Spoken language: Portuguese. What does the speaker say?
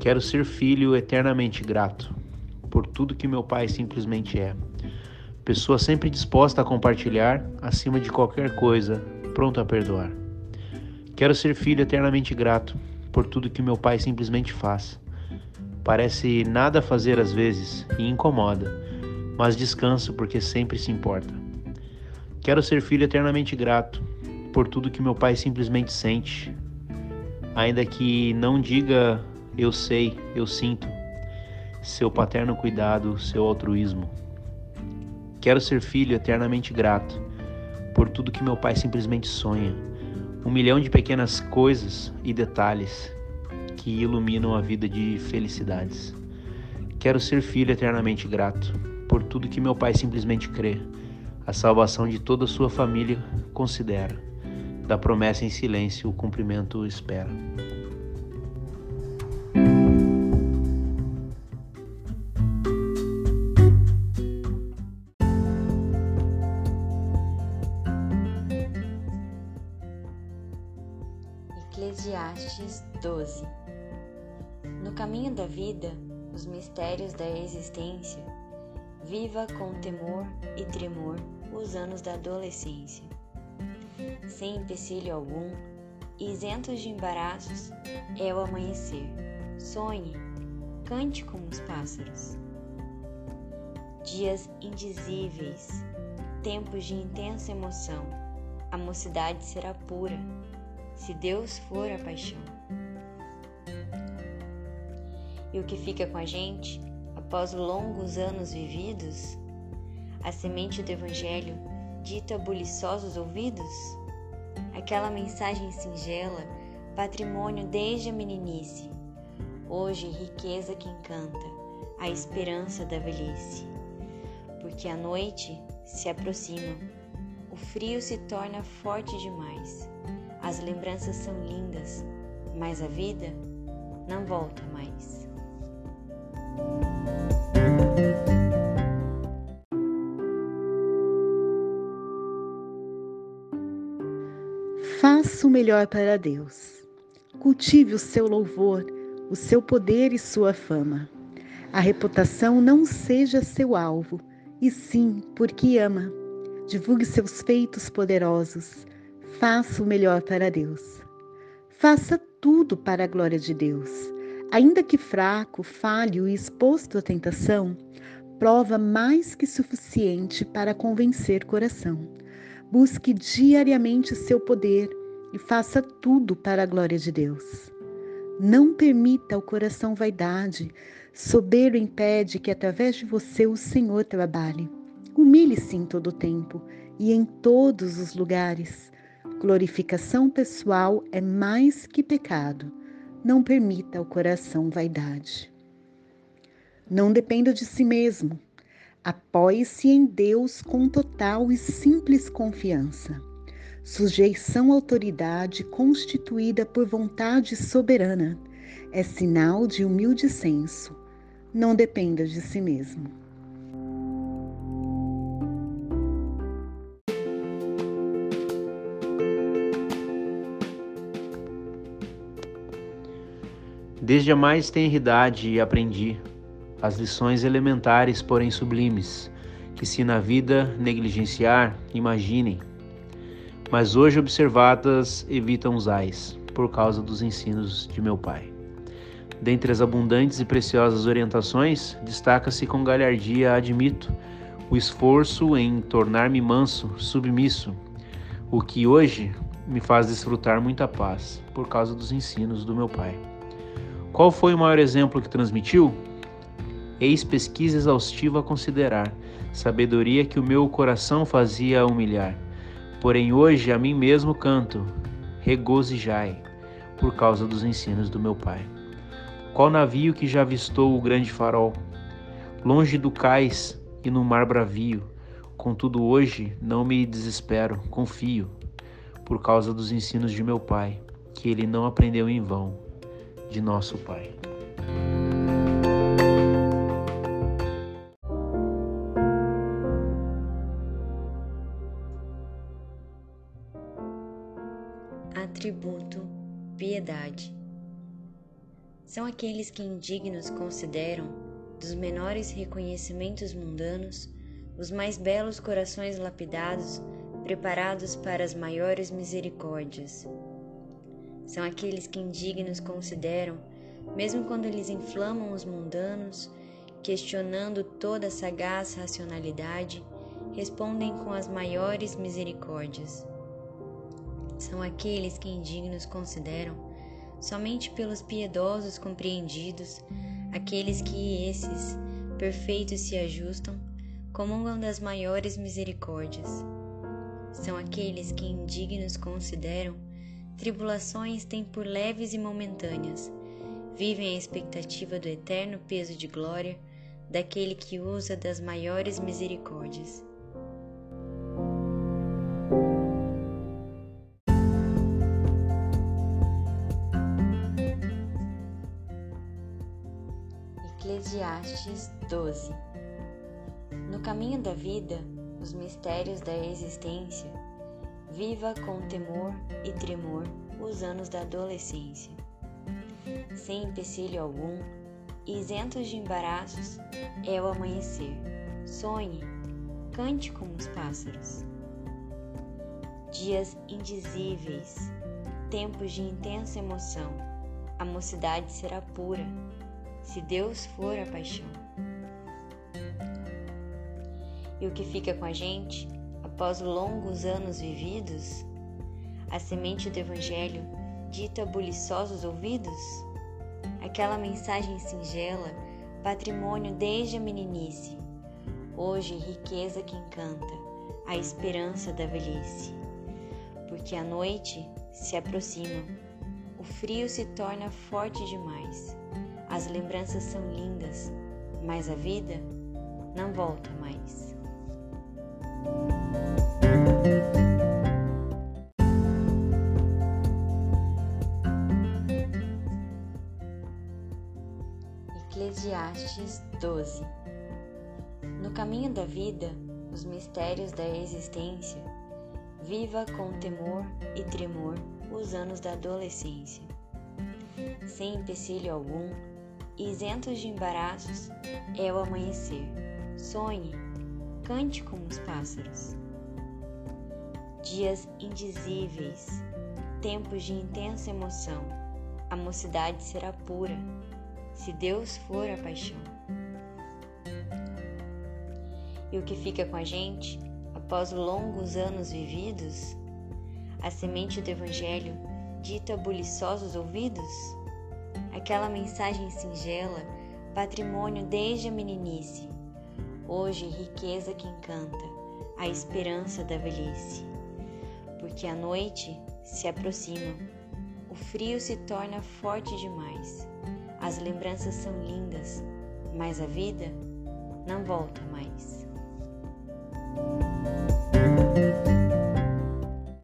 Quero ser filho eternamente grato por tudo que meu pai simplesmente é. Pessoa sempre disposta a compartilhar, acima de qualquer coisa, pronto a perdoar. Quero ser filho eternamente grato por tudo que meu pai simplesmente faz. Parece nada fazer às vezes e incomoda, mas descanso porque sempre se importa. Quero ser filho eternamente grato por tudo que meu pai simplesmente sente, ainda que não diga eu sei, eu sinto, seu paterno cuidado, seu altruísmo. Quero ser filho eternamente grato por tudo que meu pai simplesmente sonha, um milhão de pequenas coisas e detalhes que iluminam a vida de felicidades. Quero ser filho eternamente grato por tudo que meu pai simplesmente crê, a salvação de toda a sua família considera, da promessa em silêncio o cumprimento espera. Eclesiastes 12 No caminho da vida, os mistérios da existência, viva com temor e tremor os anos da adolescência. Sem empecilho algum, isentos de embaraços, é o amanhecer. Sonhe, cante como os pássaros. Dias indizíveis, tempos de intensa emoção, a mocidade será pura se Deus for a paixão. E o que fica com a gente, após longos anos vividos, a semente do Evangelho dita a buliçosos ouvidos? Aquela mensagem singela, patrimônio desde a meninice, hoje riqueza que encanta, a esperança da velhice. Porque a noite se aproxima, o frio se torna forte demais as lembranças são lindas, mas a vida não volta mais. Faça o melhor para Deus. Cultive o seu louvor, o seu poder e sua fama. A reputação não seja seu alvo, e sim porque ama. Divulgue seus feitos poderosos Faça o melhor para Deus. Faça tudo para a glória de Deus. Ainda que fraco, falho e exposto à tentação, prova mais que suficiente para convencer coração. Busque diariamente seu poder e faça tudo para a glória de Deus. Não permita ao coração vaidade, soberbo impede que através de você o Senhor trabalhe. Humilhe-se em todo o tempo e em todos os lugares. Glorificação pessoal é mais que pecado. Não permita ao coração vaidade. Não dependa de si mesmo. Apoie-se em Deus com total e simples confiança. Sujeição à autoridade constituída por vontade soberana é sinal de humilde senso. Não dependa de si mesmo. Desde a mais tenra idade aprendi as lições elementares, porém sublimes, que se na vida negligenciar, imaginem. Mas hoje observadas evitam usais, por causa dos ensinos de meu pai. Dentre as abundantes e preciosas orientações, destaca-se com galhardia, admito, o esforço em tornar-me manso, submisso, o que hoje me faz desfrutar muita paz, por causa dos ensinos do meu pai. Qual foi o maior exemplo que transmitiu? Eis pesquisa exaustiva a considerar, sabedoria que o meu coração fazia humilhar. Porém hoje a mim mesmo canto, regozijai, por causa dos ensinos do meu Pai. Qual navio que já avistou o grande farol? Longe do cais e no mar bravio, contudo hoje não me desespero, confio, por causa dos ensinos de meu Pai, que ele não aprendeu em vão de nosso Pai. Atributo piedade. São aqueles que indignos consideram, dos menores reconhecimentos mundanos, os mais belos corações lapidados, preparados para as maiores misericórdias. São aqueles que indignos consideram, mesmo quando eles inflamam os mundanos, questionando toda a sagaz racionalidade, respondem com as maiores misericórdias. São aqueles que indignos consideram, somente pelos piedosos compreendidos, aqueles que esses, perfeitos se ajustam, comungam das maiores misericórdias. São aqueles que indignos consideram, tribulações têm por leves e momentâneas, vivem a expectativa do eterno peso de glória daquele que usa das maiores misericórdias. Eclesiastes 12 No caminho da vida, os mistérios da existência, viva com temor e tremor os anos da adolescência. Sem empecilho algum, isentos de embaraços, é o amanhecer. Sonhe, cante como os pássaros. Dias indizíveis, tempos de intensa emoção, a mocidade será pura, se Deus for a paixão. E o que fica com a gente, após longos anos vividos, a semente do Evangelho dita buliçosos ouvidos? Aquela mensagem singela, patrimônio desde a meninice, hoje riqueza que encanta, a esperança da velhice. Porque a noite se aproxima, o frio se torna forte demais, as lembranças são lindas, mas a vida não volta mais. Eclesiastes 12 No caminho da vida, os mistérios da existência, viva com temor e tremor os anos da adolescência. Sem empecilho algum, isentos de embaraços, é o amanhecer. Sonhe, cante como os pássaros. Dias indizíveis, tempos de intensa emoção, a mocidade será pura se Deus for a paixão. E o que fica com a gente, após longos anos vividos, a semente do Evangelho dita buliçosos ouvidos? Aquela mensagem singela, patrimônio desde a meninice, hoje riqueza que encanta, a esperança da velhice. Porque a noite se aproxima, o frio se torna forte demais as lembranças são lindas, mas a vida não volta mais.